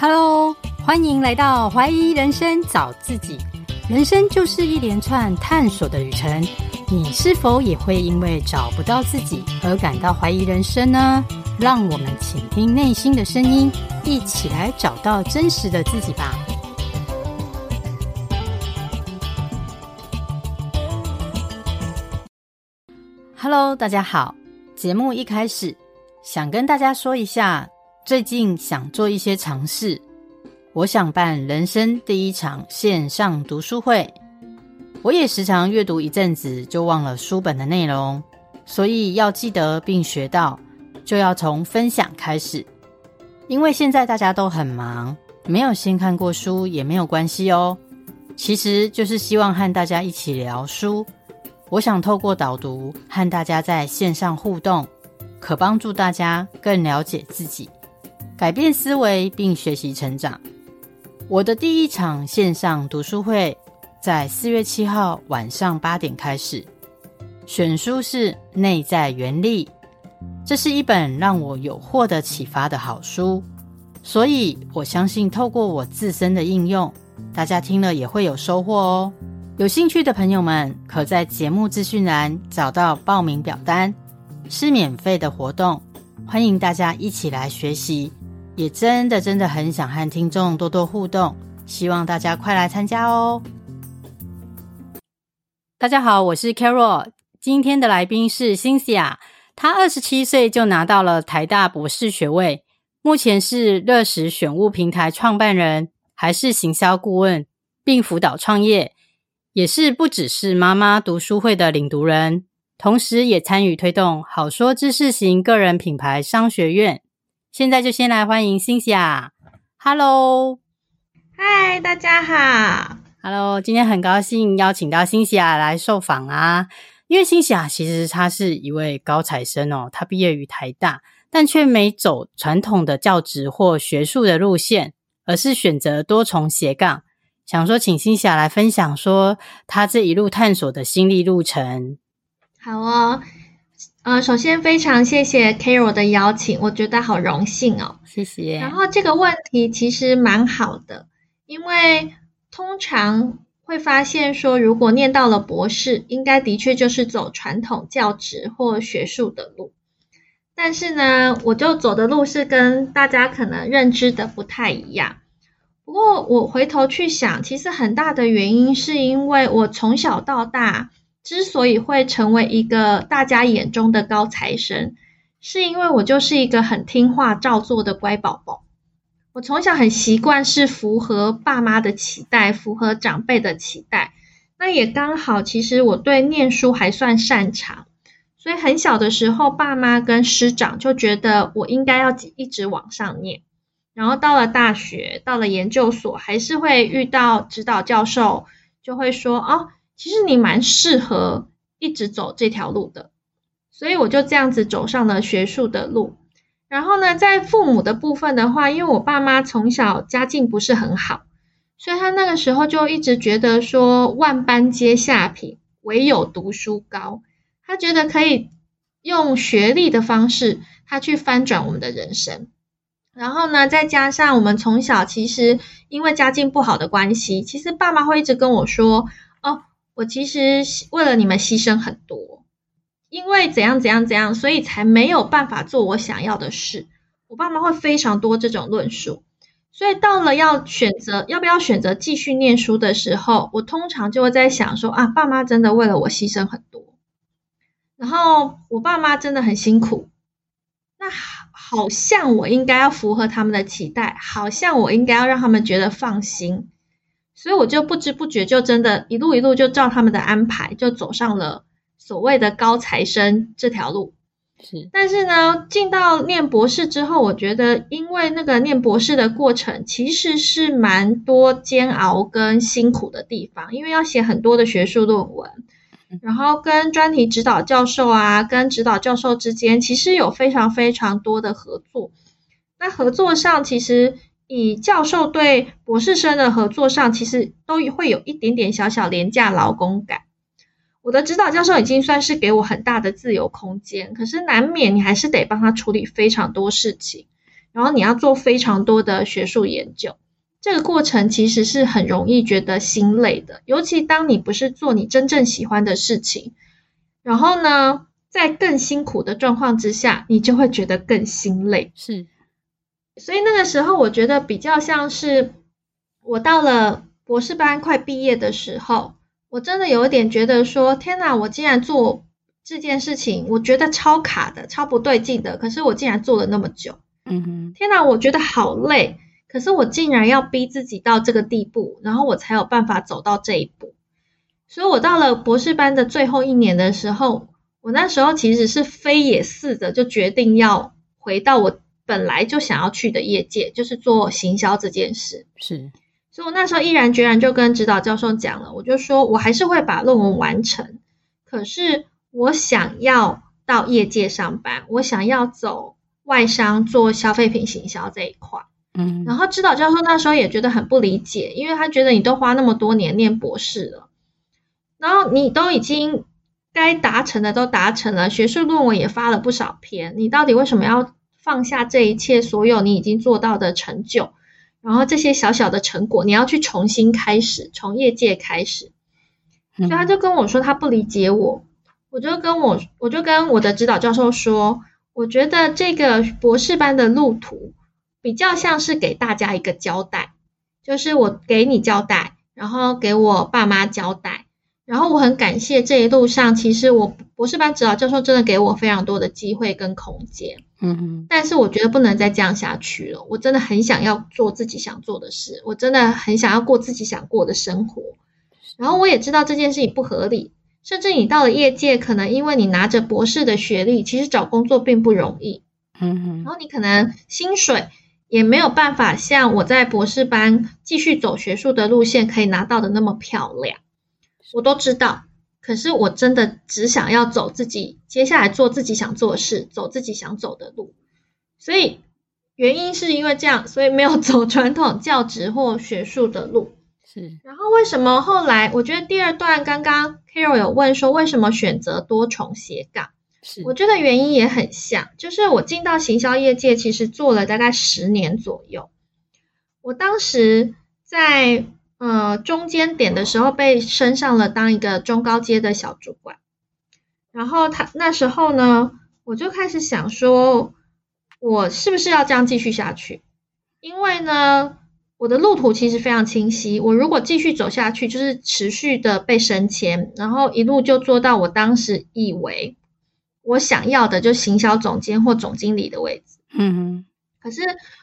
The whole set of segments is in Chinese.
Hello，欢迎来到怀疑人生找自己。人生就是一连串探索的旅程，你是否也会因为找不到自己而感到怀疑人生呢？让我们倾听内心的声音，一起来找到真实的自己吧。Hello，大家好。节目一开始，想跟大家说一下。最近想做一些尝试，我想办人生第一场线上读书会。我也时常阅读一阵子就忘了书本的内容，所以要记得并学到，就要从分享开始。因为现在大家都很忙，没有先看过书也没有关系哦。其实就是希望和大家一起聊书。我想透过导读和大家在线上互动，可帮助大家更了解自己。改变思维并学习成长。我的第一场线上读书会在四月七号晚上八点开始，选书是《内在原力》，这是一本让我有获得启发的好书，所以我相信透过我自身的应用，大家听了也会有收获哦。有兴趣的朋友们，可在节目资讯栏找到报名表单，是免费的活动，欢迎大家一起来学习。也真的真的很想和听众多多互动，希望大家快来参加哦！大家好，我是 Carol，今天的来宾是 Cynthia，她二十七岁就拿到了台大博士学位，目前是乐时选物平台创办人，还是行销顾问，并辅导创业，也是不只是妈妈读书会的领读人，同时也参与推动好说知识型个人品牌商学院。现在就先来欢迎 Cynthia。Hello，嗨，大家好。Hello，今天很高兴邀请到 Cynthia 来受访啊。因为 Cynthia 其实她是一位高材生哦，她毕业于台大，但却没走传统的教职或学术的路线，而是选择多重斜杠。想说，请 Cynthia 来分享说她这一路探索的心历路程。好哦。呃，首先非常谢谢 Carol 的邀请，我觉得好荣幸哦。谢谢。然后这个问题其实蛮好的，因为通常会发现说，如果念到了博士，应该的确就是走传统教职或学术的路。但是呢，我就走的路是跟大家可能认知的不太一样。不过我回头去想，其实很大的原因是因为我从小到大。之所以会成为一个大家眼中的高材生，是因为我就是一个很听话照做的乖宝宝。我从小很习惯是符合爸妈的期待，符合长辈的期待。那也刚好，其实我对念书还算擅长，所以很小的时候，爸妈跟师长就觉得我应该要一直往上念。然后到了大学，到了研究所，还是会遇到指导教授，就会说哦。其实你蛮适合一直走这条路的，所以我就这样子走上了学术的路。然后呢，在父母的部分的话，因为我爸妈从小家境不是很好，所以他那个时候就一直觉得说万般皆下品，唯有读书高。他觉得可以用学历的方式，他去翻转我们的人生。然后呢，再加上我们从小其实因为家境不好的关系，其实爸妈会一直跟我说。我其实为了你们牺牲很多，因为怎样怎样怎样，所以才没有办法做我想要的事。我爸妈会非常多这种论述，所以到了要选择要不要选择继续念书的时候，我通常就会在想说啊，爸妈真的为了我牺牲很多，然后我爸妈真的很辛苦，那好像我应该要符合他们的期待，好像我应该要让他们觉得放心。所以我就不知不觉就真的一路一路就照他们的安排，就走上了所谓的高材生这条路。是，但是呢，进到念博士之后，我觉得因为那个念博士的过程其实是蛮多煎熬跟辛苦的地方，因为要写很多的学术论文，然后跟专题指导教授啊，跟指导教授之间其实有非常非常多的合作。那合作上其实。以教授对博士生的合作上，其实都会有一点点小小廉价劳工感。我的指导教授已经算是给我很大的自由空间，可是难免你还是得帮他处理非常多事情。然后你要做非常多的学术研究，这个过程其实是很容易觉得心累的，尤其当你不是做你真正喜欢的事情，然后呢，在更辛苦的状况之下，你就会觉得更心累。是，所以那个时候我觉得比较像是我到了博士班快毕业的时候，我真的有一点觉得说，天哪，我竟然做这件事情，我觉得超卡的，超不对劲的，可是我竟然做了那么久。嗯哼，天哪，我觉得好累，可是我竟然要逼自己到这个地步，然后我才有办法走到这一步。所以我到了博士班的最后一年的时候，我那时候其实是非也似的，就决定要回到我本来就想要去的业界，就是做行销这件事。是，所以我那时候毅然决然就跟指导教授讲了，我就说我还是会把论文完成，可是我想要到业界上班，我想要走。外商做消费品行销这一块，嗯，然后指导教授那时候也觉得很不理解，因为他觉得你都花那么多年念博士了，然后你都已经该达成的都达成了，学术论文也发了不少篇，你到底为什么要放下这一切，所有你已经做到的成就，然后这些小小的成果，你要去重新开始，从业界开始，所以他就跟我说他不理解我，我就跟我我就跟我的指导教授说。我觉得这个博士班的路途比较像是给大家一个交代，就是我给你交代，然后给我爸妈交代，然后我很感谢这一路上，其实我博士班指导教授真的给我非常多的机会跟空间，但是我觉得不能再这样下去了，我真的很想要做自己想做的事，我真的很想要过自己想过的生活，然后我也知道这件事情不合理。甚至你到了业界，可能因为你拿着博士的学历，其实找工作并不容易。嗯哼，然后你可能薪水也没有办法像我在博士班继续走学术的路线可以拿到的那么漂亮。我都知道，可是我真的只想要走自己，接下来做自己想做的事，走自己想走的路。所以原因是因为这样，所以没有走 传统教职或学术的路。是，然后为什么后来？我觉得第二段刚刚 Carol 有问说，为什么选择多重斜杠？是，我觉得原因也很像，就是我进到行销业界，其实做了大概十年左右。我当时在呃中间点的时候，被升上了当一个中高阶的小主管。然后他那时候呢，我就开始想说，我是不是要这样继续下去？因为呢。我的路途其实非常清晰，我如果继续走下去，就是持续的被升迁，然后一路就做到我当时以为我想要的，就行销总监或总经理的位置。嗯哼。可是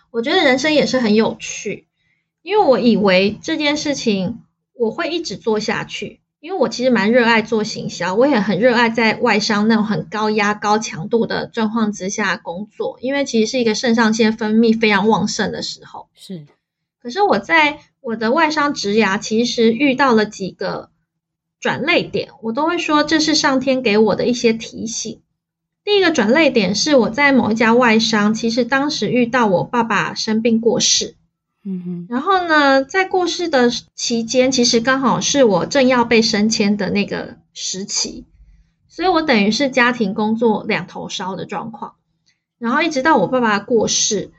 我觉得人生也是很有趣，因为我以为这件事情我会一直做下去，因为我其实蛮热爱做行销，我也很热爱在外商那种很高压、高强度的状况之下工作，因为其实是一个肾上腺分泌非常旺盛的时候。是。可是我在我的外商职涯，其实遇到了几个转捩点，我都会说这是上天给我的一些提醒。第一个转捩点是我在某一家外商，其实当时遇到我爸爸生病过世，嗯哼，然后呢，在过世的期间，其实刚好是我正要被升迁的那个时期，所以我等于是家庭工作两头烧的状况，然后一直到我爸爸过世。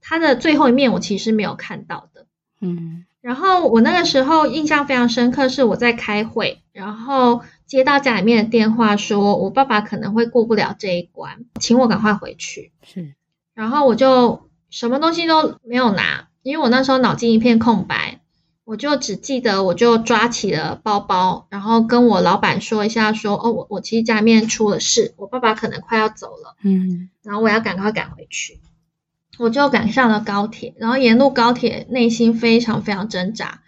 他的最后一面我其实没有看到的，嗯，然后我那个时候印象非常深刻，是我在开会，然后接到家里面的电话，说我爸爸可能会过不了这一关，请我赶快回去。是，然后我就什么东西都没有拿，因为我那时候脑筋一片空白，我就只记得我就抓起了包包，然后跟我老板说一下说，说哦，我我其实家里面出了事，我爸爸可能快要走了，嗯，然后我要赶快赶回去。我就赶上了高铁，然后沿路高铁，内心非常非常挣扎。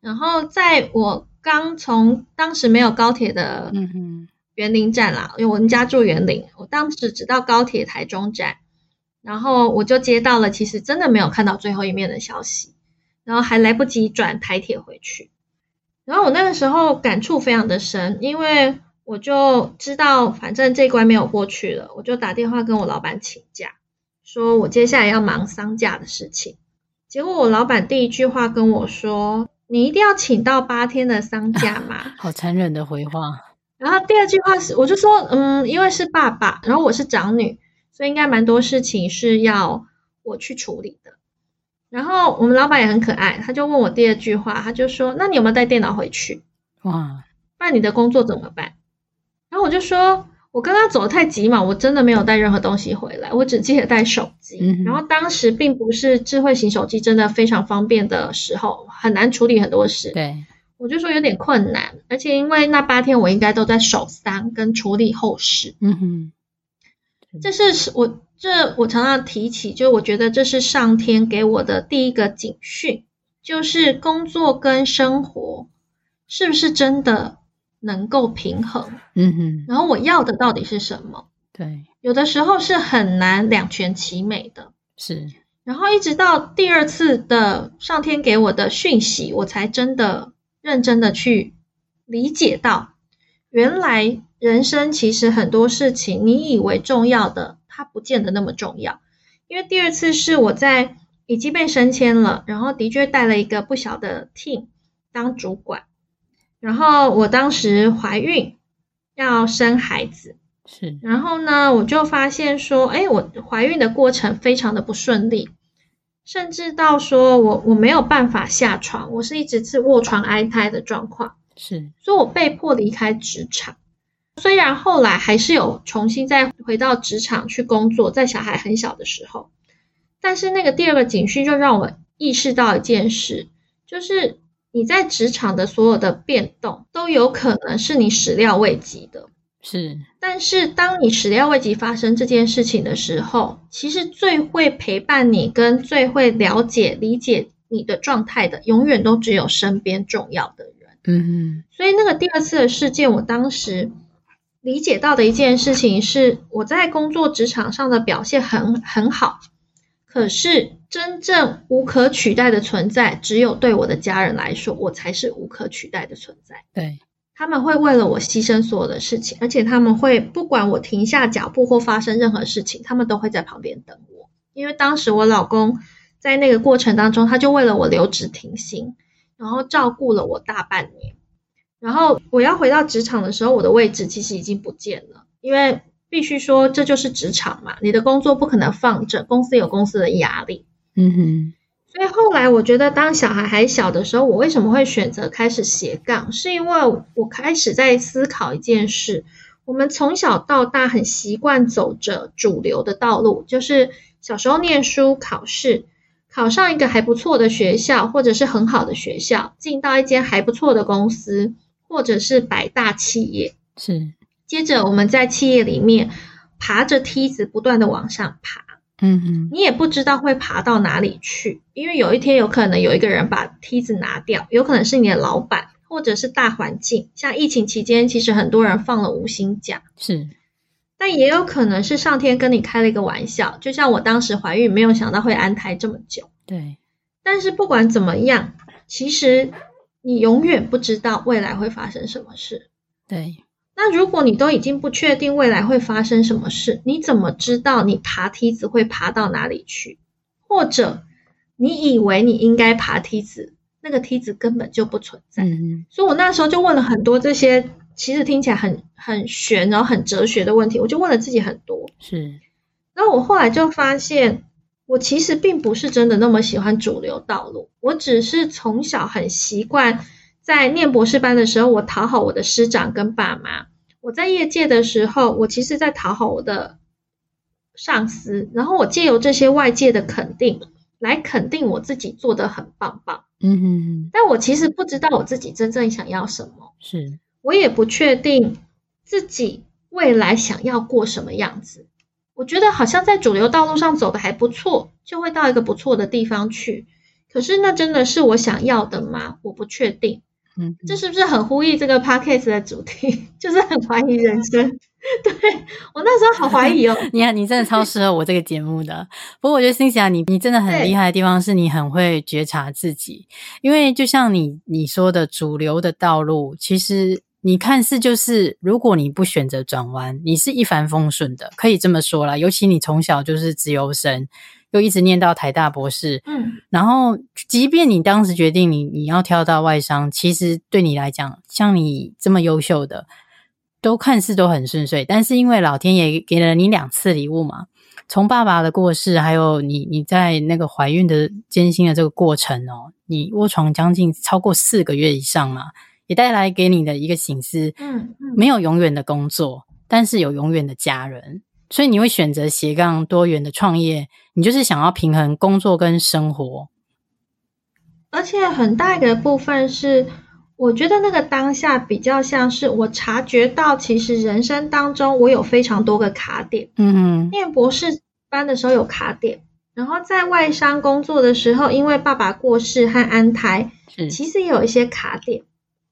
然后在我刚从当时没有高铁的园林站啦，因为我们家住园林，我当时只到高铁台中站，然后我就接到了其实真的没有看到最后一面的消息，然后还来不及转台铁回去。然后我那个时候感触非常的深，因为我就知道反正这一关没有过去了，我就打电话跟我老板请假。说我接下来要忙丧假的事情，结果我老板第一句话跟我说：“你一定要请到八天的丧假吗？”好残忍的回话。然后第二句话是，我就说：“嗯，因为是爸爸，然后我是长女，所以应该蛮多事情是要我去处理的。然后我们老板也很可爱，他就问我第二句话，他就说：“那你有没有带电脑回去？哇，那你的工作怎么办？”然后我就说：“我刚刚走得太急嘛，我真的没有带任何东西回来，我只记得带手机。嗯、然后当时并不是智慧型手机真的非常方便的时候，很难处理很多事。对，我就说有点困难，而且因为那八天我应该都在守丧跟处理后事。嗯哼，这是我。”这我常常提起，就我觉得这是上天给我的第一个警讯，就是工作跟生活是不是真的能够平衡？嗯哼。然后我要的到底是什么？对，有的时候是很难两全其美的。是。然后一直到第二次的上天给我的讯息，我才真的认真的去理解到，原来人生其实很多事情，你以为重要的。它不见得那么重要，因为第二次是我在已经被升迁了，然后的确带了一个不小的 team 当主管，然后我当时怀孕要生孩子，是，然后呢，我就发现说，哎，我怀孕的过程非常的不顺利，甚至到说我我没有办法下床，我是一直是卧床挨胎的状况，是，所以我被迫离开职场。虽然后来还是有重新再回到职场去工作，在小孩很小的时候，但是那个第二个警讯就让我意识到一件事，就是你在职场的所有的变动都有可能是你始料未及的。是，但是当你始料未及发生这件事情的时候，其实最会陪伴你跟最会了解理解你的状态的，永远都只有身边重要的人。嗯哼，所以那个第二次的事件，我当时。理解到的一件事情是，我在工作职场上的表现很很好，可是真正无可取代的存在，只有对我的家人来说，我才是无可取代的存在。对，他们会为了我牺牲所有的事情，而且他们会不管我停下脚步或发生任何事情，他们都会在旁边等我。因为当时我老公在那个过程当中，他就为了我留职停薪，然后照顾了我大半年。然后我要回到职场的时候，我的位置其实已经不见了，因为必须说这就是职场嘛，你的工作不可能放着，公司有公司的压力。嗯哼。所以后来我觉得，当小孩还小的时候，我为什么会选择开始斜杠？是因为我开始在思考一件事：我们从小到大很习惯走着主流的道路，就是小时候念书、考试，考上一个还不错的学校，或者是很好的学校，进到一间还不错的公司。或者是百大企业，是。接着我们在企业里面爬着梯子，不断的往上爬。嗯嗯。你也不知道会爬到哪里去，因为有一天有可能有一个人把梯子拿掉，有可能是你的老板，或者是大环境。像疫情期间，其实很多人放了无薪假。是。但也有可能是上天跟你开了一个玩笑，就像我当时怀孕，没有想到会安胎这么久。对。但是不管怎么样，其实。你永远不知道未来会发生什么事。对，那如果你都已经不确定未来会发生什么事，你怎么知道你爬梯子会爬到哪里去？或者你以为你应该爬梯子，那个梯子根本就不存在。嗯，所以我那时候就问了很多这些，其实听起来很很玄，然后很哲学的问题，我就问了自己很多。是，然后我后来就发现。我其实并不是真的那么喜欢主流道路，我只是从小很习惯在念博士班的时候，我讨好我的师长跟爸妈；我在业界的时候，我其实在讨好我的上司，然后我借由这些外界的肯定来肯定我自己做的很棒棒。嗯哼哼，但我其实不知道我自己真正想要什么，是我也不确定自己未来想要过什么样子。我觉得好像在主流道路上走的还不错，就会到一个不错的地方去。可是那真的是我想要的吗？我不确定。嗯，这是不是很呼应这个 podcast 的主题？就是很怀疑人生。对，我那时候好怀疑哦。你看，你真的超适合我这个节目的。不过我觉得 Cynthia，你你真的很厉害的地方是你很会觉察自己。因为就像你你说的，主流的道路其实。你看似就是，如果你不选择转弯，你是一帆风顺的，可以这么说啦。尤其你从小就是自由生，又一直念到台大博士，嗯，然后即便你当时决定你你要跳到外商，其实对你来讲，像你这么优秀的，都看似都很顺遂。但是因为老天爷给了你两次礼物嘛，从爸爸的过世，还有你你在那个怀孕的艰辛的这个过程哦，你卧床将近超过四个月以上嘛，也带来给你的一个醒思，嗯，嗯，没有永远的工作，但是有永远的家人，所以你会选择斜杠多元的创业，你就是想要平衡工作跟生活，而且很大一个部分是。我觉得那个当下比较像是我察觉到，其实人生当中我有非常多个卡点。嗯嗯，念博士班的时候有卡点，然后在外商工作的时候，因为爸爸过世和安胎，是其实也有一些卡点，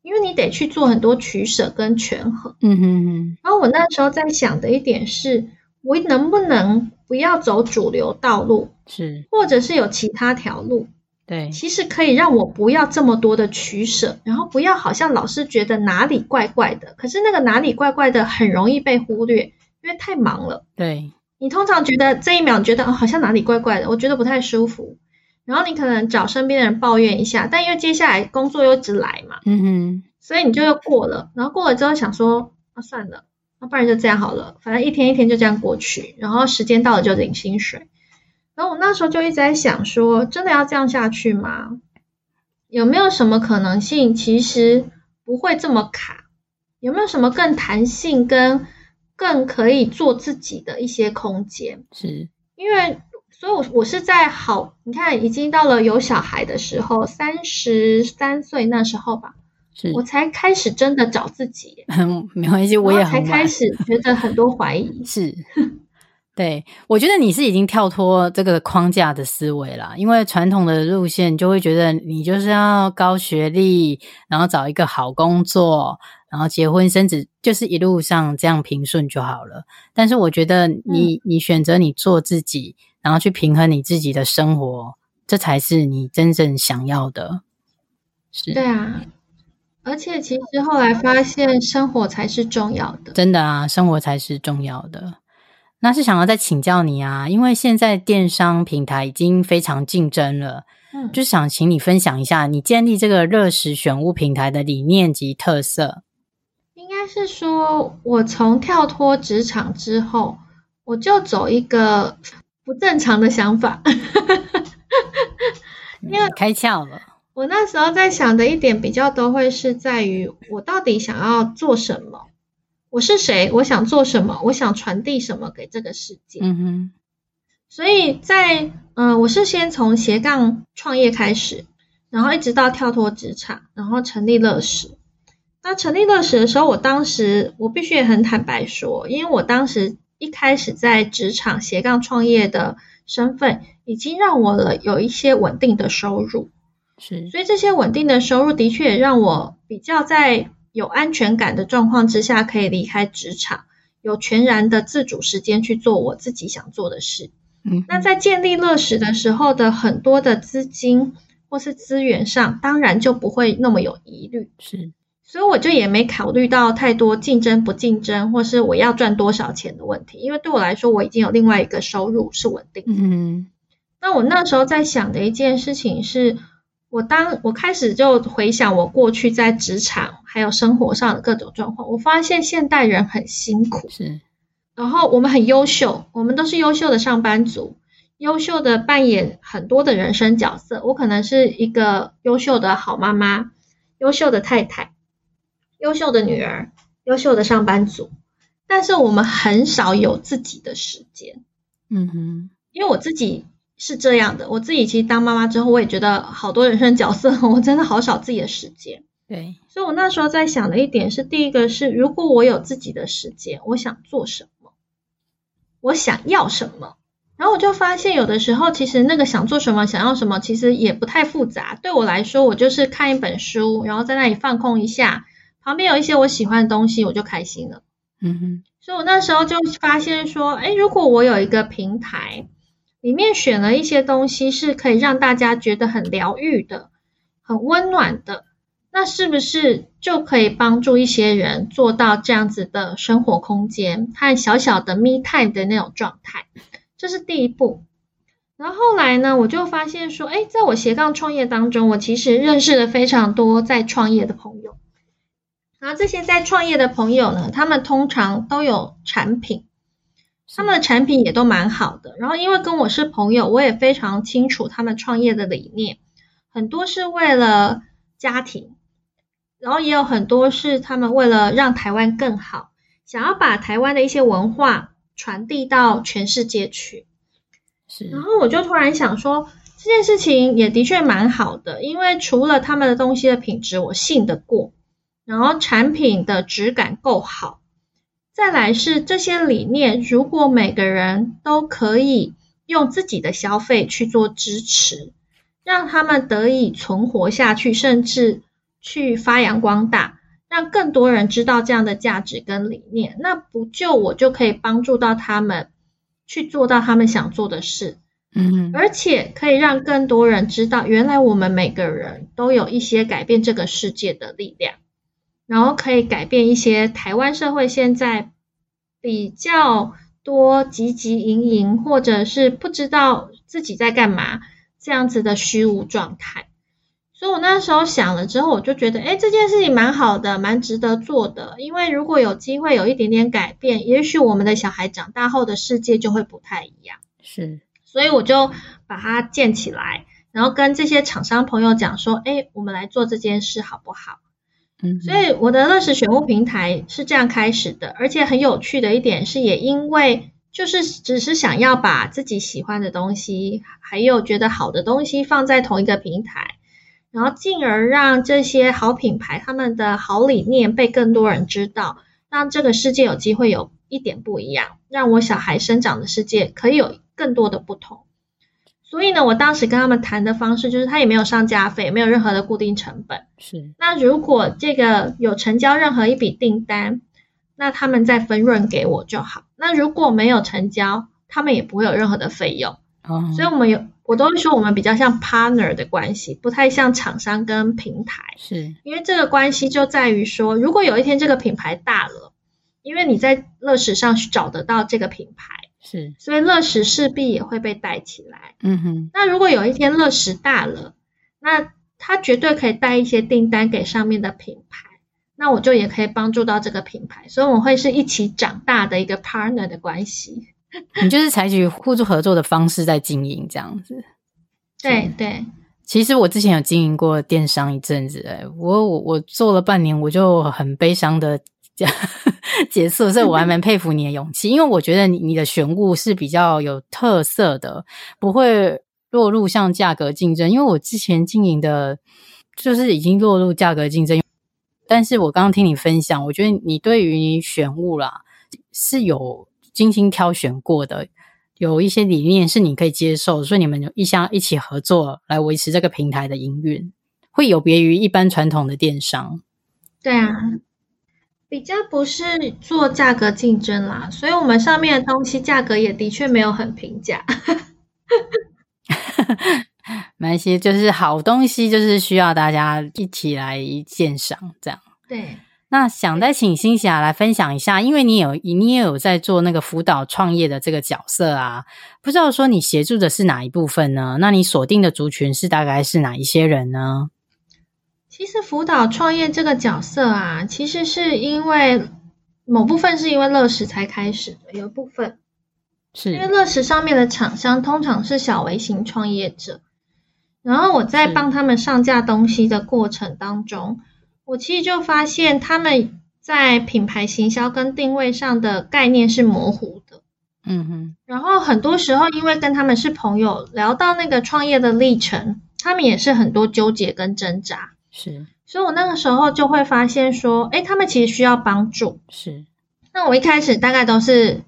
因为你得去做很多取舍跟权衡。嗯哼哼。然后我那时候在想的一点是，我能不能不要走主流道路，是，或者是有其他条路。对，其实可以让我不要这么多的取舍，然后不要好像老是觉得哪里怪怪的。可是那个哪里怪怪的很容易被忽略，因为太忙了。对，你通常觉得这一秒觉得哦，好像哪里怪怪的，我觉得不太舒服。然后你可能找身边的人抱怨一下，但因为接下来工作又一直来嘛，嗯哼，所以你就又过了。然后过了之后想说，啊算了，那不然就这样好了，反正一天一天就这样过去，然后时间到了就领薪水。然后我那时候就一直在想说，真的要这样下去吗？有没有什么可能性，其实不会这么卡？有没有什么更弹性跟更可以做自己的一些空间？是，因为，所以我我是在好，你看，已经到了有小孩的时候，三十三岁那时候吧，是我才开始真的找自己。嗯，没关系，我也才开始觉得很多怀疑。是。对，我觉得你是已经跳脱这个框架的思维了，因为传统的路线就会觉得你就是要高学历，然后找一个好工作，然后结婚生子，就是一路上这样平顺就好了。但是我觉得你，嗯、你选择你做自己，然后去平衡你自己的生活，这才是你真正想要的。是，对啊，而且其实后来发现，生活才是重要的。真的啊，生活才是重要的。那是想要再请教你啊，因为现在电商平台已经非常竞争了，嗯，就想请你分享一下你建立这个热食选物平台的理念及特色。应该是说，我从跳脱职场之后，我就走一个不正常的想法，因 为开窍了。我那时候在想的一点比较都会是在于，我到底想要做什么。我是谁？我想做什么？我想传递什么给这个世界？嗯哼。所以在嗯、呃，我是先从斜杠创业开始，然后一直到跳脱职场，然后成立乐视。那成立乐视的时候，我当时我必须也很坦白说，因为我当时一开始在职场斜杠创业的身份，已经让我了有一些稳定的收入。是。所以这些稳定的收入的确也让我比较在。有安全感的状况之下，可以离开职场，有全然的自主时间去做我自己想做的事。嗯，那在建立乐食的时候的很多的资金或是资源上，当然就不会那么有疑虑。是，所以我就也没考虑到太多竞争不竞争，或是我要赚多少钱的问题，因为对我来说，我已经有另外一个收入是稳定的。嗯，那我那时候在想的一件事情是。我当我开始就回想我过去在职场还有生活上的各种状况，我发现现代人很辛苦，是，然后我们很优秀，我们都是优秀的上班族，优秀的扮演很多的人生角色。我可能是一个优秀的好妈妈，优秀的太太，优秀的女儿，优秀的上班族，但是我们很少有自己的时间。嗯哼，因为我自己。是这样的，我自己其实当妈妈之后，我也觉得好多人生角色，我真的好少自己的时间。对，所以我那时候在想的一点是，第一个是，如果我有自己的时间，我想做什么，我想要什么，然后我就发现，有的时候其实那个想做什么、想要什么，其实也不太复杂。对我来说，我就是看一本书，然后在那里放空一下，旁边有一些我喜欢的东西，我就开心了。嗯哼，所以我那时候就发现说，哎，如果我有一个平台。里面选了一些东西是可以让大家觉得很疗愈的、很温暖的，那是不是就可以帮助一些人做到这样子的生活空间和小小的 me time 的那种状态？这是第一步。然后后来呢，我就发现说，哎，在我斜杠创业当中，我其实认识了非常多在创业的朋友。然后这些在创业的朋友呢，他们通常都有产品。他们的产品也都蛮好的。然后因为跟我是朋友，我也非常清楚他们创业的理念，很多是为了家庭，然后也有很多是他们为了让台湾更好，想要把台湾的一些文化传递到全世界去。是，然后我就突然想说，这件事情也的确蛮好的，因为除了他们的东西的品质我信得过，然后产品的质感够好，再来是这些理念，如果每个人都可以用自己的消费去做支持，让他们得以存活下去，甚至去发扬光大，让更多人知道这样的价值跟理念，那不就我就可以帮助到他们。去做到他们想做的事，嗯，而且可以让更多人知道，原来我们每个人都有一些改变这个世界的力量，然后可以改变一些台湾社会现在比较多汲汲营营，或者是不知道自己在干嘛这样子的虚无状态。所以我那时候想了之后，我就觉得，哎，这件事情蛮好的，蛮值得做的。因为如果有机会有一点点改变，也许我们的小孩长大后的世界就会不太一样。是，所以我就把它建起来，然后跟这些厂商朋友讲说，哎，我们来做这件事好不好？所以我的乐时选物平台是这样开始的，而且很有趣的一点是，也因为就是只是想要把自己喜欢的东西，还有觉得好的东西放在同一个平台。然后进而让这些好品牌他们的好理念被更多人知道，让这个世界有机会有一点不一样，让我小孩生长的世界可以有更多的不同。所以呢，我当时跟他们谈的方式就是，他也没有上架费，没有任何的固定成本。是。那如果这个有成交任何一笔订单，那他们再分润给我就好。那如果没有成交，他们也不会有任何的费用。哦。所以我们有。我都会说，我们比较像 partner 的关系，不太像厂商跟平台。是，因为这个关系就在于说，如果有一天这个品牌大了，因为你在乐时上找得到这个品牌，是，所以乐时势必也会被带起来。嗯哼。那如果有一天乐时大了，那他绝对可以带一些订单给上面的品牌，那我就也可以帮助到这个品牌，所以我会是一起长大的一个 partner 的关系。你就是采取互助合作的方式在经营这样子，对对。其实我之前有经营过电商一阵子，哎，我我我做了半年，我就很悲伤的 结束，所以我还蛮佩服你的勇气，因为我觉得你你的选物是比较有特色的，不会落入像价格竞争。因为我之前经营的，就是已经落入价格竞争，但是我刚刚听你分享，我觉得你对于你选物啦是有。精心挑选过的，有一些理念是你可以接受，所以你们一相一起合作来维持这个平台的营运，会有别于一般传统的电商。对啊，比较不是做价格竞争啦，所以我们上面的东西价格也的确没有很平价。蛮些就是好东西，就是需要大家一起来鉴赏，这样。对。那想再请欣霞来分享一下，因为你有你也有在做那个辅导创业的这个角色啊，不知道说你协助的是哪一部分呢？那你锁定的族群是大概是哪一些人呢？其实辅导创业这个角色啊，其实是因为某部分是因为乐时才开始的，有部分是因为乐时上面的厂商通常是小微型创业者，然后我在帮他们上架东西的过程当中。我其实就发现他们在品牌行销跟定位上的概念是模糊的，嗯哼。然后很多时候，因为跟他们是朋友，聊到那个创业的历程，他们也是很多纠结跟挣扎。是，所以我那个时候就会发现说，哎，他们其实需要帮助。是。那我一开始大概都是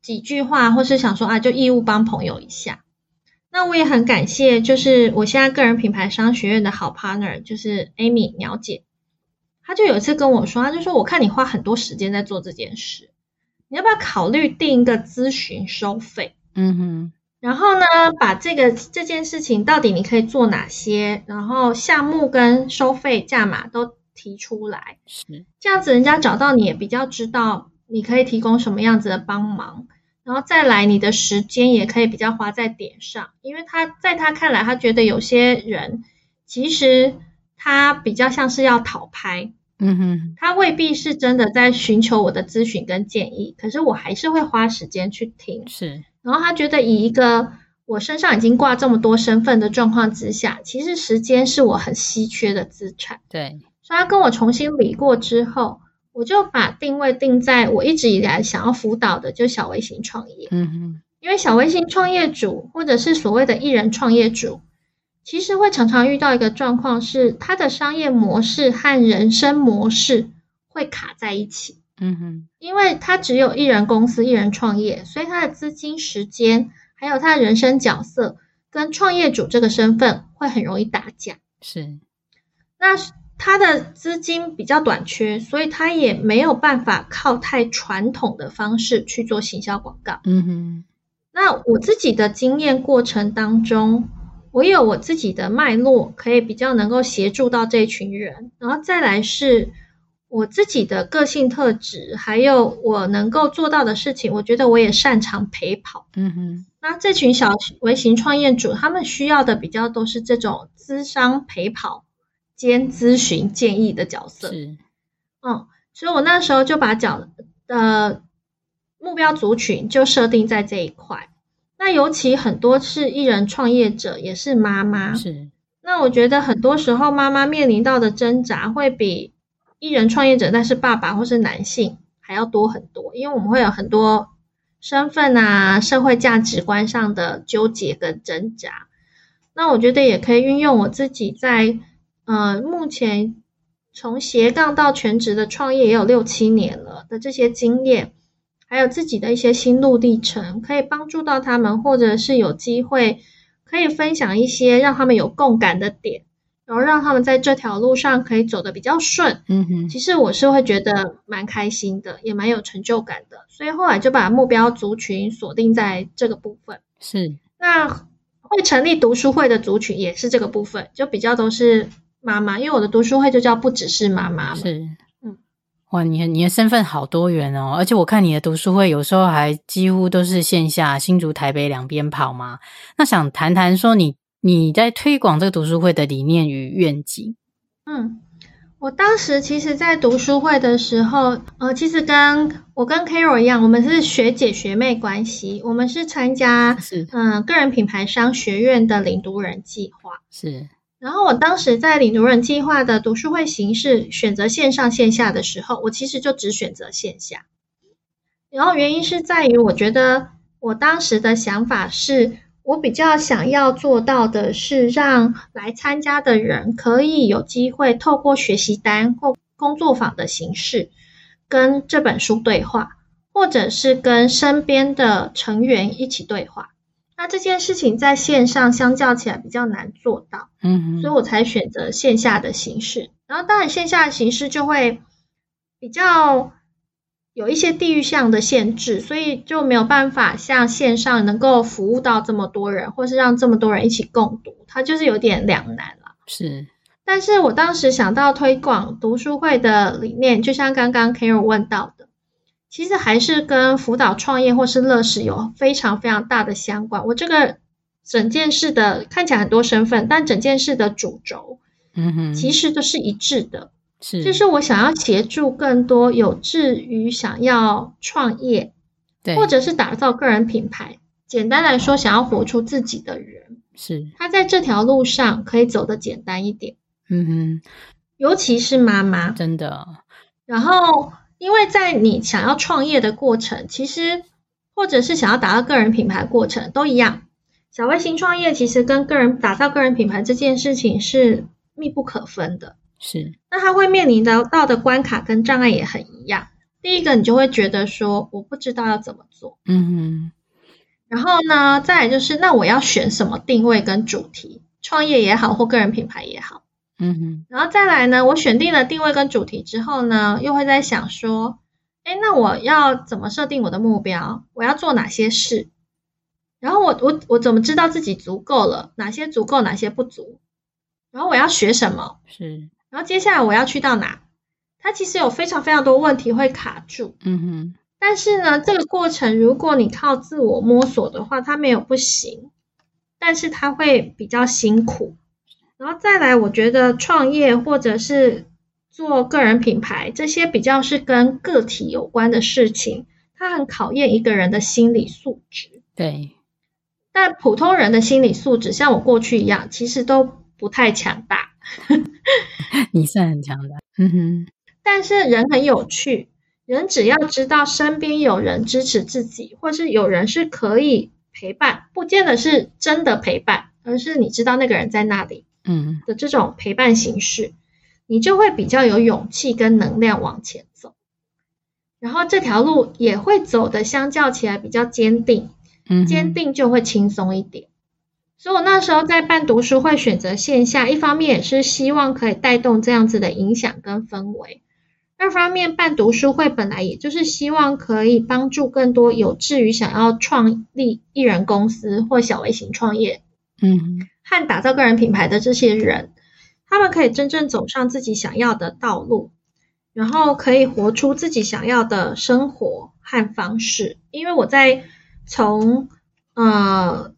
几句话，或是想说啊，就义务帮朋友一下。那我也很感谢，就是我现在个人品牌商学院的好 partner，就是 Amy 苗姐，她就有一次跟我说，她就说，我看你花很多时间在做这件事，你要不要考虑定一个咨询收费？嗯哼，然后呢，把这个这件事情到底你可以做哪些，然后项目跟收费价码都提出来，是。这样子，人家找到你也比较知道你可以提供什么样子的帮忙。然后再来，你的时间也可以比较花在点上，因为他在他看来，他觉得有些人其实他比较像是要讨拍，嗯哼，他未必是真的在寻求我的咨询跟建议，可是我还是会花时间去听。是，然后他觉得以一个我身上已经挂这么多身份的状况之下，其实时间是我很稀缺的资产。对，所以他跟我重新理过之后，我就把定位定在我一直以来想要辅导的，就小微型创业。嗯哼，因为小微型创业主或者是所谓的艺人创业主。其实会常常遇到一个状况是，他的商业模式和人生模式会卡在一起。嗯哼，因为他只有一人公司、一人创业，所以他的资金、时间，还有他的人生角色跟创业主这个身份会很容易打架。是，那他的资金比较短缺，所以他也没有办法靠太传统的方式去做行销广告。嗯哼，那我自己的经验过程当中。我有我自己的脉络，可以比较能够协助到这群人，然后再来是我自己的个性特质，还有我能够做到的事情。我觉得我也擅长陪跑。嗯哼，那这群小微型创业主，他们需要的比较都是这种咨商陪跑兼咨询建议的角色。是，嗯，所以我那时候就把角呃目标族群就设定在这一块。那尤其很多是艺人创业者，也是妈妈。是。那我觉得很多时候妈妈面临到的挣扎，会比艺人创业者，但是爸爸或是男性还要多很多，因为我们会有很多身份啊、社会价值观上的纠结跟挣扎。那我觉得也可以运用我自己在呃目前从斜杠到全职的创业也有六七年了的这些经验。还有自己的一些心路历程，可以帮助到他们，或者是有机会可以分享一些让他们有共感的点，然后让他们在这条路上可以走得比较顺。嗯哼，其实我是会觉得蛮开心的，也蛮有成就感的，所以后来就把目标族群锁定在这个部分。是，那会成立读书会的族群也是这个部分，就比较都是妈妈，因为我的读书会就叫不只是妈妈。是。哇，你你的身份好多元哦，而且我看你的读书会有时候还几乎都是线下新竹、台北两边跑嘛。那想谈谈说你你在推广这个读书会的理念与愿景。嗯，我当时其实，在读书会的时候，呃，其实跟我跟 Carol 一样，我们是学姐学妹关系，我们是参加是嗯、呃、个人品牌商学院的领读人计划是。然后我当时在领读人计划的读书会形式选择线上线下的时候，我其实就只选择线下。然后原因是在于，我觉得我当时的想法是，我比较想要做到的是，让来参加的人可以有机会透过学习单或工作坊的形式，跟这本书对话，或者是跟身边的成员一起对话。那这件事情在线上相较起来比较难做到，嗯，所以我才选择线下的形式。然后当然线下的形式就会比较有一些地域上的限制，所以就没有办法像线上能够服务到这么多人，或是让这么多人一起共读，它就是有点两难了。是，但是我当时想到推广读书会的理念，就像刚刚 Carol 问到的。其实还是跟辅导创业或是乐视有非常非常大的相关。我这个整件事的看起来很多身份，但整件事的主轴，嗯哼，其实都是一致的。是，就是我想要协助更多有志于想要创业，对，或者是打造个人品牌，简单来说，想要活出自己的人，是他在这条路上可以走得简单一点。嗯哼，尤其是妈妈，真的。然后。因为在你想要创业的过程，其实或者是想要打造个人品牌的过程都一样。小微型创业其实跟个人打造个人品牌这件事情是密不可分的。是，那他会面临的到的关卡跟障碍也很一样。第一个，你就会觉得说我不知道要怎么做。嗯哼。然后呢，再来就是那我要选什么定位跟主题，创业也好或个人品牌也好。嗯哼，然后再来呢，我选定了定位跟主题之后呢，又会在想说，哎，那我要怎么设定我的目标？我要做哪些事？然后我我我怎么知道自己足够了？哪些足够，哪些不足？然后我要学什么？是。然后接下来我要去到哪？它其实有非常非常多问题会卡住。嗯哼。但是呢，这个过程如果你靠自我摸索的话，它没有不行，但是它会比较辛苦。然后再来，我觉得创业或者是做个人品牌，这些比较是跟个体有关的事情，它很考验一个人的心理素质。对，但普通人的心理素质，像我过去一样，其实都不太强大。你算很强的，嗯哼。但是人很有趣，人只要知道身边有人支持自己，或是有人是可以陪伴，不见得是真的陪伴，而是你知道那个人在那里，嗯的这种陪伴形式，你就会比较有勇气跟能量往前走，然后这条路也会走的相较起来比较坚定。嗯坚定就会轻松一点，所以我那时候在办读书会，选择线下，一方面也是希望可以带动这样子的影响跟氛围；二方面办读书会本来也就是希望可以帮助更多有志于想要创立艺人公司或小微型创业，嗯，和打造个人品牌的这些人，他们可以真正走上自己想要的道路，然后可以活出自己想要的生活和方式，因为我在。从呃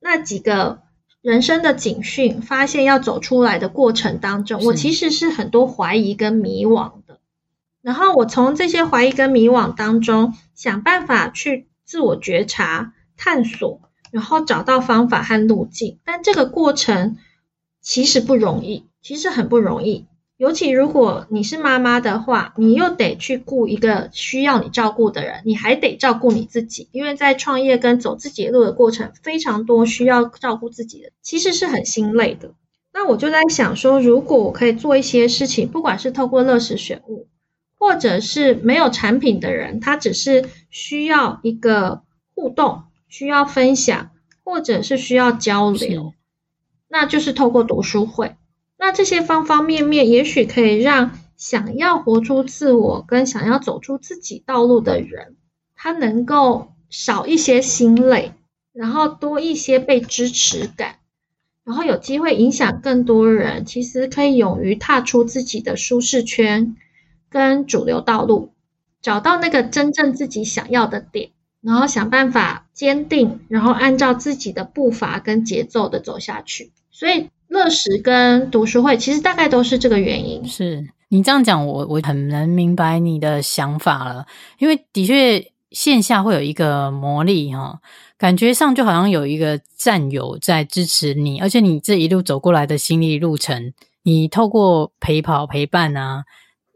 那几个人生的警讯，发现要走出来的过程当中，我其实是很多怀疑跟迷惘的。然后我从这些怀疑跟迷惘当中，想办法去自我觉察、探索，然后找到方法和路径。但这个过程其实不容易，其实很不容易。尤其如果你是妈妈的话，你又得去顾一个需要你照顾的人，你还得照顾你自己，因为在创业跟走自己的路的过程非常多需要照顾自己的，其实是很心累的。那我就在想说，如果我可以做一些事情，不管是透过乐食选物，或者是没有产品的人，他只是需要一个互动，需要分享，或者是需要交流，那就是透过读书会。那这些方方面面，也许可以让想要活出自我跟想要走出自己道路的人，他能够少一些心累，然后多一些被支持感，然后有机会影响更多人。其实可以勇于踏出自己的舒适圈，跟主流道路，找到那个真正自己想要的点，然后想办法坚定，然后按照自己的步伐跟节奏的走下去。所以。乐食跟读书会其实大概都是这个原因。是你这样讲，我我很能明白你的想法了。因为的确线下会有一个魔力哈，感觉上就好像有一个战友在支持你，而且你这一路走过来的心理路程，你透过陪跑陪伴啊，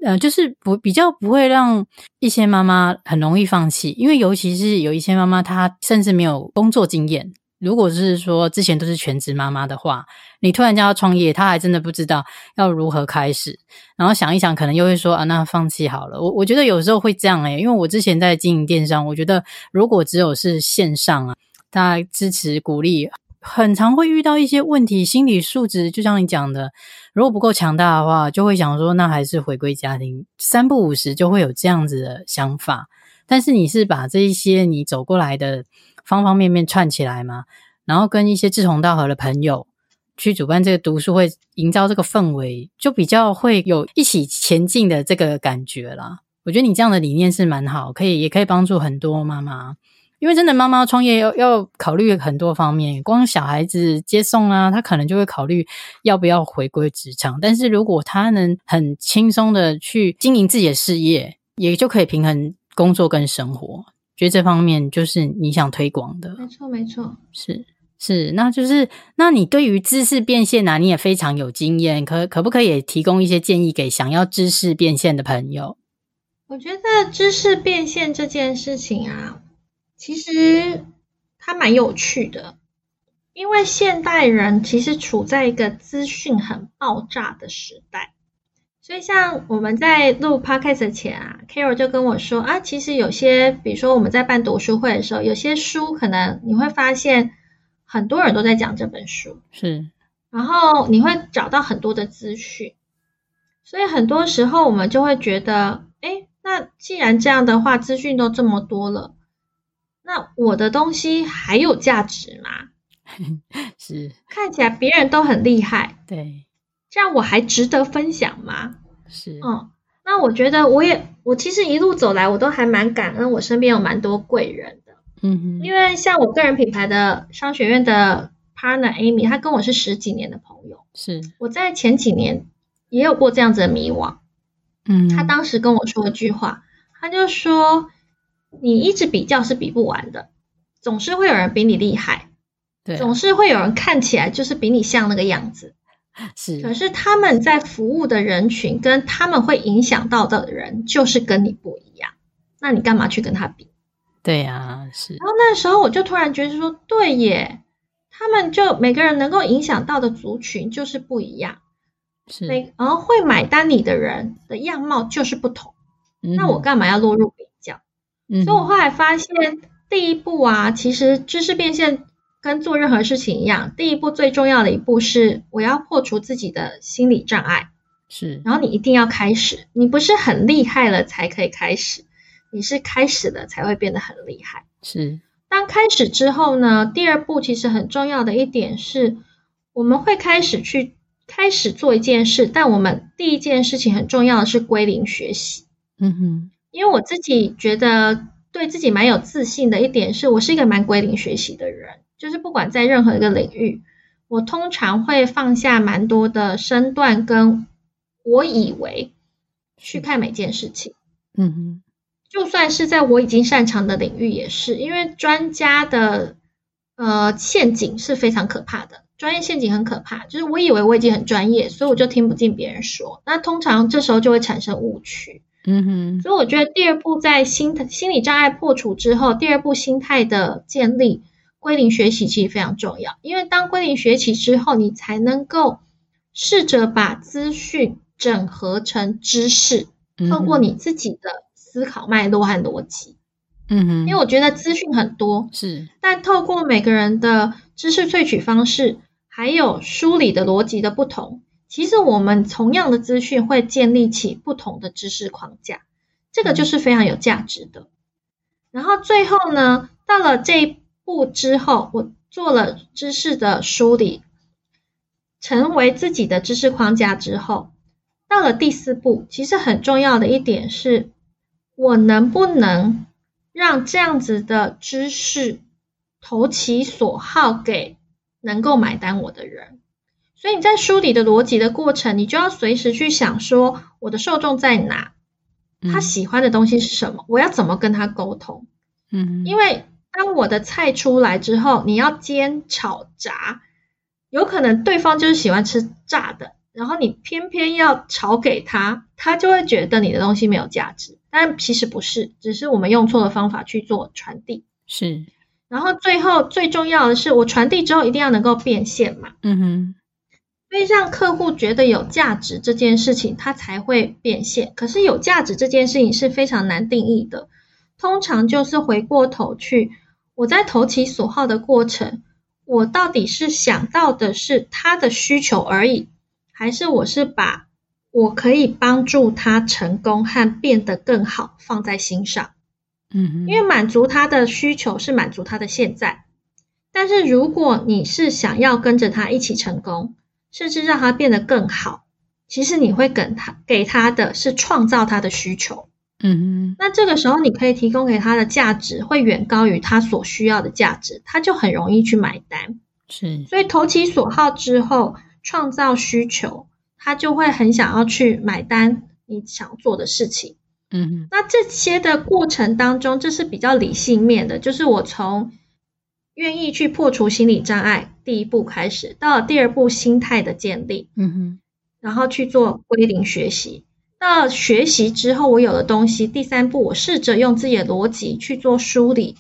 呃，就是不比较不会让一些妈妈很容易放弃，因为尤其是有一些妈妈她甚至没有工作经验。如果是说之前都是全职妈妈的话，你突然间要创业，她还真的不知道要如何开始，然后想一想，可能又会说啊，那放弃好了。我我觉得有时候会这样诶、欸，因为我之前在经营电商，我觉得如果只有是线上啊，大家支持鼓励，很常会遇到一些问题，心理素质就像你讲的，如果不够强大的话，就会想说那还是回归家庭，三不五时就会有这样子的想法。但是你是把这一些你走过来的。方方面面串起来嘛，然后跟一些志同道合的朋友去主办这个读书会，营造这个氛围，就比较会有一起前进的这个感觉啦。我觉得你这样的理念是蛮好，可以也可以帮助很多妈妈，因为真的妈妈创业要要考虑很多方面，光小孩子接送啊，他可能就会考虑要不要回归职场，但是如果他能很轻松的去经营自己的事业，也就可以平衡工作跟生活。觉得这方面就是你想推广的，没错没错，是是，那就是那你对于知识变现啊，你也非常有经验，可可不可以也提供一些建议给想要知识变现的朋友？我觉得知识变现这件事情啊，其实它蛮有趣的，因为现代人其实处在一个资讯很爆炸的时代。所以，像我们在录 podcast 前啊，Carol 就跟我说啊，其实有些，比如说我们在办读书会的时候，有些书可能你会发现很多人都在讲这本书，是，然后你会找到很多的资讯，所以很多时候我们就会觉得，哎，那既然这样的话，资讯都这么多了，那我的东西还有价值吗？是，看起来别人都很厉害，对。这样我还值得分享吗？是，嗯，那我觉得我也，我其实一路走来，我都还蛮感恩，我身边有蛮多贵人的，嗯哼，因为像我个人品牌的商学院的 partner Amy，她跟我是十几年的朋友，是，我在前几年也有过这样子的迷惘，嗯，她当时跟我说一句话，她就说：“你一直比较是比不完的，总是会有人比你厉害，对，总是会有人看起来就是比你像那个样子。是，可是他们在服务的人群跟他们会影响到的人，就是跟你不一样。那你干嘛去跟他比？对呀，是。然后那时候我就突然觉得说，对耶，他们就每个人能够影响到的族群就是不一样。”是，然后会买单你的人的样貌就是不同，嗯、那我干嘛要落入比较？嗯、所以我后来发现，第一步啊，其实知识变现跟做任何事情一样，第一步最重要的一步是我要破除自己的心理障碍。是，然后你一定要开始，你不是很厉害了才可以开始，你是开始了才会变得很厉害。是，当开始之后呢，第二步其实很重要的一点是，我们会开始去。开始做一件事，但我们第一件事情很重要的是归零学习。嗯哼，因为我自己觉得对自己蛮有自信的一点是，我是一个蛮归零学习的人。就是不管在任何一个领域，我通常会放下蛮多的身段，跟我以为去看每件事情。嗯哼，就算是在我已经擅长的领域，也是因为专家的呃陷阱是非常可怕的。专业陷阱很可怕，就是我以为我已经很专业，所以我就听不进别人说。那通常这时候就会产生误区。嗯哼。所以我觉得第二步在心心理障碍破除之后，第二步心态的建立，归零学习其实非常重要。因为当归零学习之后，你才能够试着把资讯整合成知识，透过你自己的思考脉络和逻辑。嗯哼。因为我觉得资讯很多，是，但透过每个人的知识萃取方式。还有梳理的逻辑的不同，其实我们同样的资讯会建立起不同的知识框架，这个就是非常有价值的。然后最后呢，到了这一步之后，我做了知识的梳理，成为自己的知识框架之后，到了第四步，其实很重要的一点是，我能不能让这样子的知识投其所好给能够买单我的人，所以你在梳理的逻辑的过程，你就要随时去想说，我的受众在哪，他喜欢的东西是什么，我要怎么跟他沟通？嗯，因为当我的菜出来之后，你要煎、炒、炸，有可能对方就是喜欢吃炸的，然后你偏偏要炒给他，他就会觉得你的东西没有价值，但其实不是，只是我们用错了方法去做传递。是。然后最后最重要的是，我传递之后一定要能够变现嘛。嗯哼。所以让客户觉得有价值这件事情，它才会变现。可是有价值这件事情是非常难定义的，通常就是回过头去，我在投其所好的过程，我到底是想到的是他的需求而已，还是我是把我可以帮助他成功和变得更好放在心上。嗯，因为满足他的需求是满足他的现在，但是如果你是想要跟着他一起成功，甚至让他变得更好，其实你会给他给他的是创造他的需求。嗯，那这个时候你可以提供给他的价值会远高于他所需要的价值，他就很容易去买单。是，所以投其所好之后，创造需求，他就会很想要去买单你想做的事情。嗯，那这些的过程当中，这是比较理性面的，就是我从愿意去破除心理障碍第一步开始，到了第二步心态的建立，嗯哼，然后去做归零学习。到学习之后，我有了东西，第三步我试着用自己的逻辑去做梳理，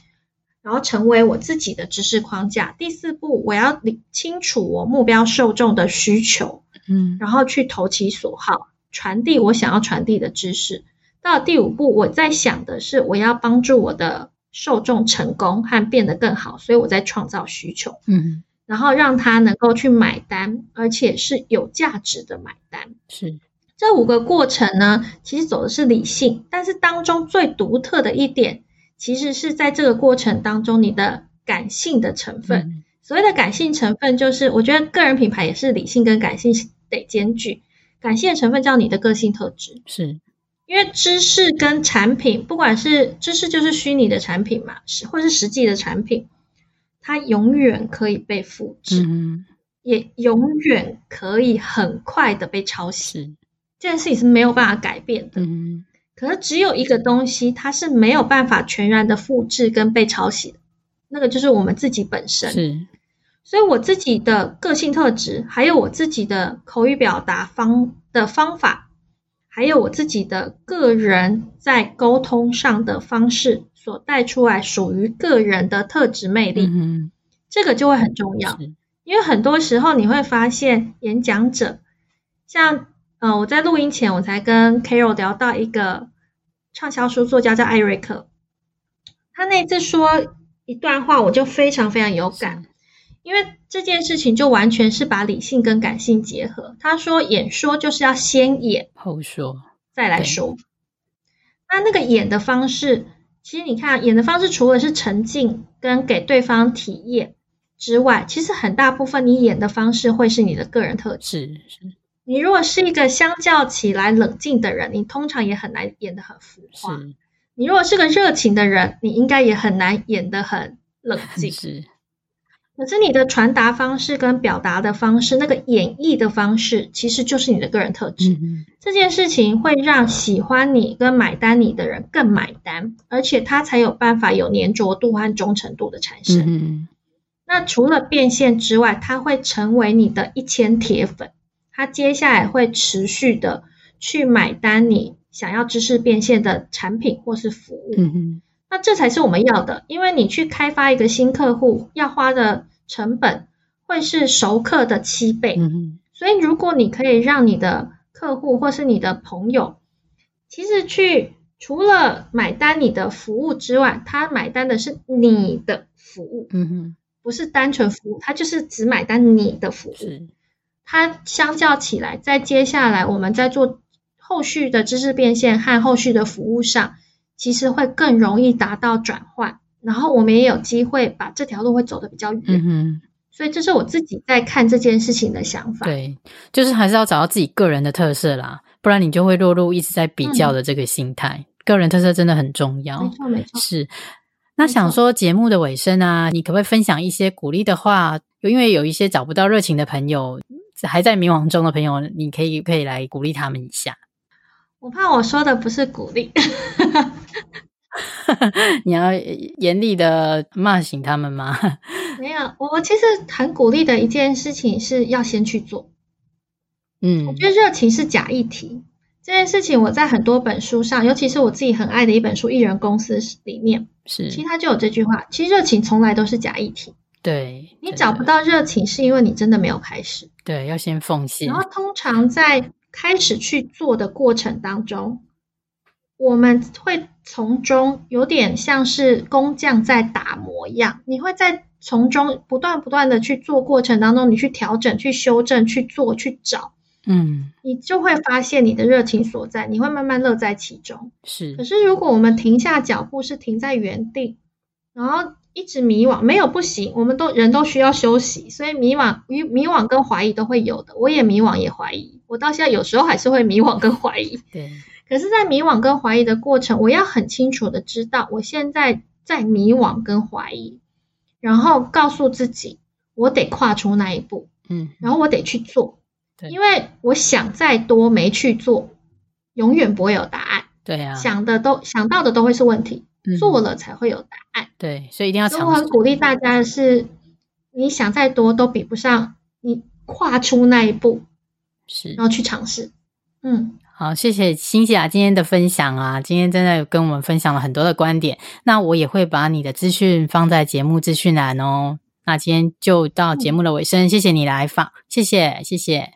然后成为我自己的知识框架。第四步，我要理清楚我目标受众的需求，嗯，然后去投其所好，传递我想要传递的知识。到第五步，我在想的是，我要帮助我的受众成功和变得更好，所以我在创造需求，嗯，然后让他能够去买单，而且是有价值的买单。是这五个过程呢，其实走的是理性，但是当中最独特的一点，其实是在这个过程当中你的感性的成分。嗯、所谓的感性成分，就是我觉得个人品牌也是理性跟感性得兼具。感性的成分叫你的个性特质，是。因为知识跟产品，不管是知识就是虚拟的产品嘛，是或是实际的产品，它永远可以被复制，嗯，也永远可以很快的被抄袭。这件事情是没有办法改变的。嗯，可是只有一个东西，它是没有办法全然的复制跟被抄袭的，那个就是我们自己本身。是，所以我自己的个性特质，还有我自己的口语表达方的方法，还有我自己的个人在沟通上的方式，所带出来属于个人的特质魅力，嗯，这个就会很重要。因为很多时候你会发现，演讲者像。呃，我在录音前，我才跟 Carol 聊到一个畅销书作家叫艾瑞克，他那次说一段话，我就非常非常有感，因为这件事情就完全是把理性跟感性结合。他说，演说就是要先演后说，再来说。那那个演的方式，其实你看，演的方式除了是沉浸跟给对方体验之外，其实很大部分你演的方式会是你的个人特质。是是。你如果是一个相较起来冷静的人，你通常也很难演得很浮夸。你如果是个热情的人，你应该也很难演得很冷 静。是，可是你的传达方式跟表达的方式，那个演绎的方式，其实就是你的个人特质。这件事情会让喜欢你跟买单你的人更买单，而且他才有办法有粘着度和忠诚度的产生。嗯嗯，那除了变现之外，他会成为你的一千铁粉。他接下来会持续的去买单你想要知识变现的产品或是服务，嗯哼，那这才是我们要的，因为你去开发一个新客户要花的成本会是熟客的七倍，嗯哼，所以如果你可以让你的客户或是你的朋友，其实去除了买单你的服务之外，他买单的是你的服务，嗯哼，不是单纯服务，他就是只买单你的服务。它相较起来，在接下来我们在做后续的知识变现和后续的服务上，其实会更容易达到转换，然后我们也有机会把这条路会走得比较远。所以这是我自己在看这件事情的想法。对，就是还是要找到自己个人的特色啦，不然你就会落入一直在比较的这个心态。嗯、个人特色真的很重要。没错，没错。是，那想说节目的尾声啊，你可不可以分享一些鼓励的话？因为有一些找不到热情的朋友。还在迷惘中的朋友，你可以可以来鼓励他们一下。我怕我说的不是鼓励，你要严厉的骂醒他们吗？没有，我其实很鼓励的一件事情是要先去做。嗯，我觉得热情是假议题这件事情，我在很多本书上，尤其是我自己很爱的一本书《艺人公司》里面，是其实它就有这句话：其实热情从来都是假议题。对，你找不到热情，是因为你真的没有开始。对，要先奉献。然后，通常在开始去做的过程当中，我们会从中有点像是工匠在打磨一样，你会在从中不断不断的去做过程当中，你去调整、去修正、去做、去找，嗯，你就会发现你的热情所在，你会慢慢乐在其中。是。可是，如果我们停下脚步，是停在原地，然后。一直迷惘，没有不行，我们都人都需要休息，所以迷惘、迷迷惘跟怀疑都会有的。我也迷惘，也怀疑，我到现在有时候还是会迷惘跟怀疑。对，可是，在迷惘跟怀疑的过程，我要很清楚的知道，我现在在迷惘跟怀疑，然后告诉自己，我得跨出那一步，嗯，然后我得去做，对，因为我想再多没去做，永远不会有答案。对啊，想的都想到的都会是问题。做了才会有答案，对，所以一定要尝试。我很鼓励大家的是，你想再多都比不上你跨出那一步，是，然后去尝试。嗯，好，谢谢欣西亚今天的分享啊，今天真的跟我们分享了很多的观点。那我也会把你的资讯放在节目资讯栏哦。那今天就到节目的尾声，嗯、谢谢你来访，谢谢，谢谢，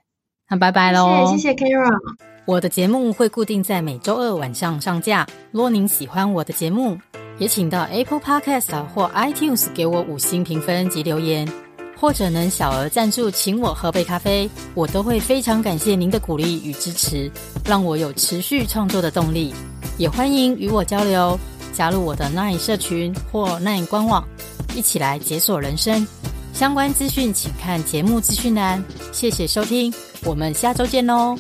那拜拜喽，谢谢，谢谢 Carol。我的节目会固定在每周二晚上上架。若您喜欢我的节目，也请到 Apple Podcast 或 iTunes 给我五星评分及留言，或者能小额赞助请我喝杯咖啡，我都会非常感谢您的鼓励与支持，让我有持续创作的动力。也欢迎与我交流，加入我的 Nine 社群或 Nine 官网，一起来解锁人生。相关资讯请看节目资讯栏。谢谢收听，我们下周见喽。